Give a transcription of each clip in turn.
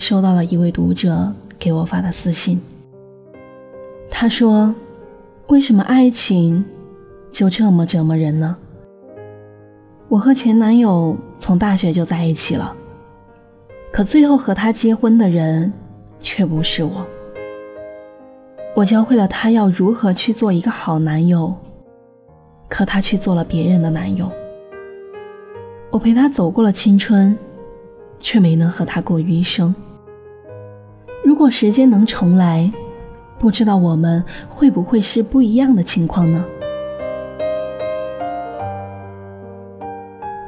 收到了一位读者给我发的私信，他说：“为什么爱情就这么折磨人呢？我和前男友从大学就在一起了，可最后和他结婚的人却不是我。我教会了他要如何去做一个好男友，可他却做了别人的男友。我陪他走过了青春，却没能和他过余生。”如果时间能重来，不知道我们会不会是不一样的情况呢？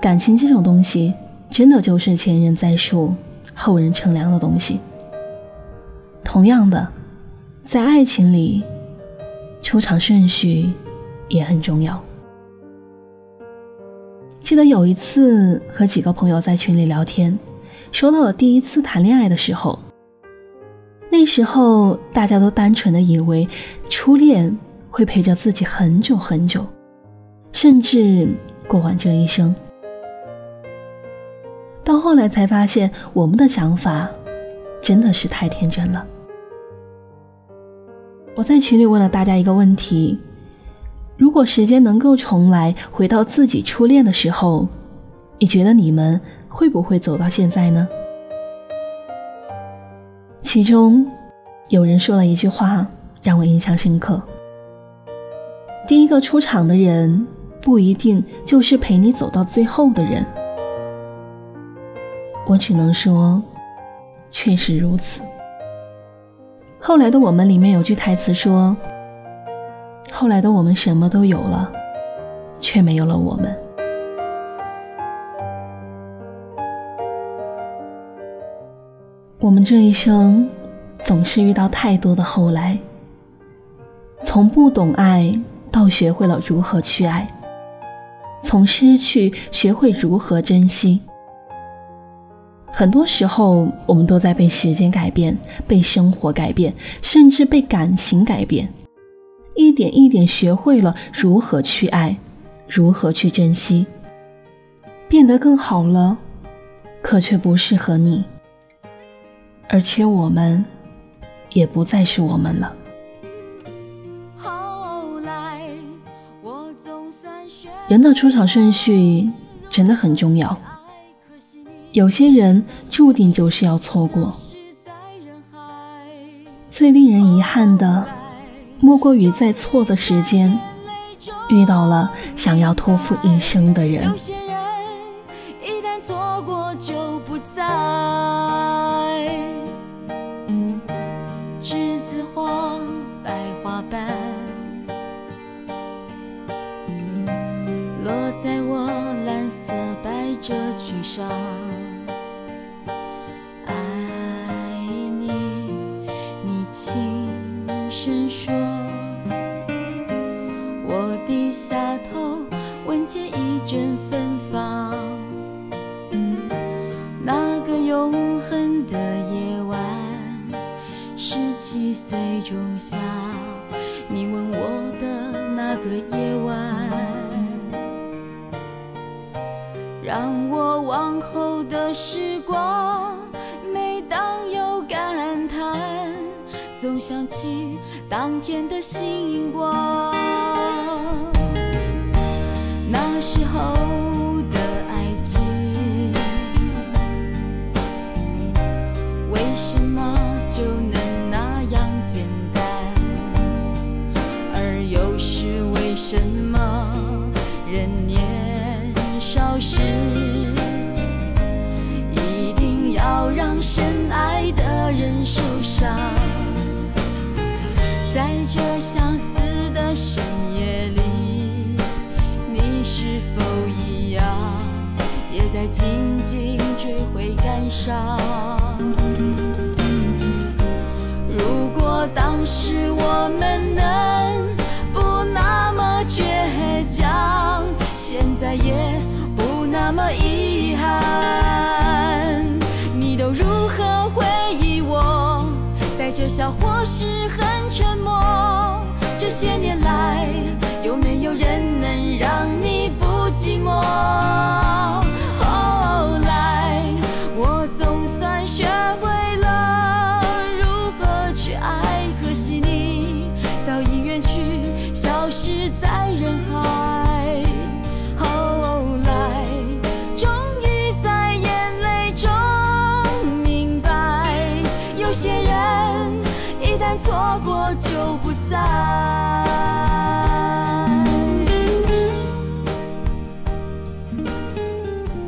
感情这种东西，真的就是前人栽树，后人乘凉的东西。同样的，在爱情里，出场顺序也很重要。记得有一次和几个朋友在群里聊天，说到了第一次谈恋爱的时候。那时候大家都单纯的以为初恋会陪着自己很久很久，甚至过完这一生。到后来才发现，我们的想法真的是太天真了。我在群里问了大家一个问题：如果时间能够重来，回到自己初恋的时候，你觉得你们会不会走到现在呢？其中，有人说了一句话让我印象深刻：“第一个出场的人不一定就是陪你走到最后的人。”我只能说，确实如此。后来的我们里面有句台词说：“后来的我们什么都有了，却没有了我们。”我们这一生总是遇到太多的后来，从不懂爱到学会了如何去爱，从失去学会如何珍惜。很多时候，我们都在被时间改变，被生活改变，甚至被感情改变，一点一点学会了如何去爱，如何去珍惜，变得更好了，可却不适合你。而且我们也不再是我们了。人的出场顺序真的很重要，有些人注定就是要错过。最令人遗憾的，莫过于在错的时间遇到了想要托付一生的人。上，声说。我低下头，闻见一阵芬芳。那个永恒的夜晚，十七岁仲夏，你吻我的那个夜晚。让我往后的时光，总想起当天的星光。那时候。现在也不那么遗憾。你都如何回忆我？带着笑或是很沉默？这些年来，有没有人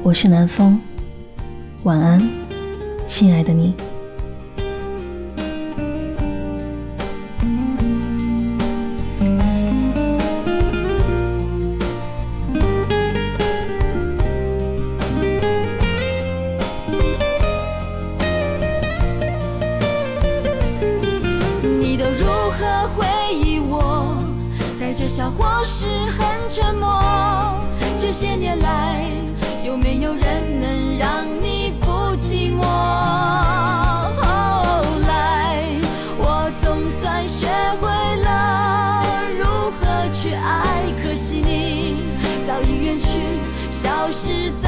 我是南风，晚安，亲爱的你。你都如何回忆我？带着笑或是很沉默？这些年来，消失在。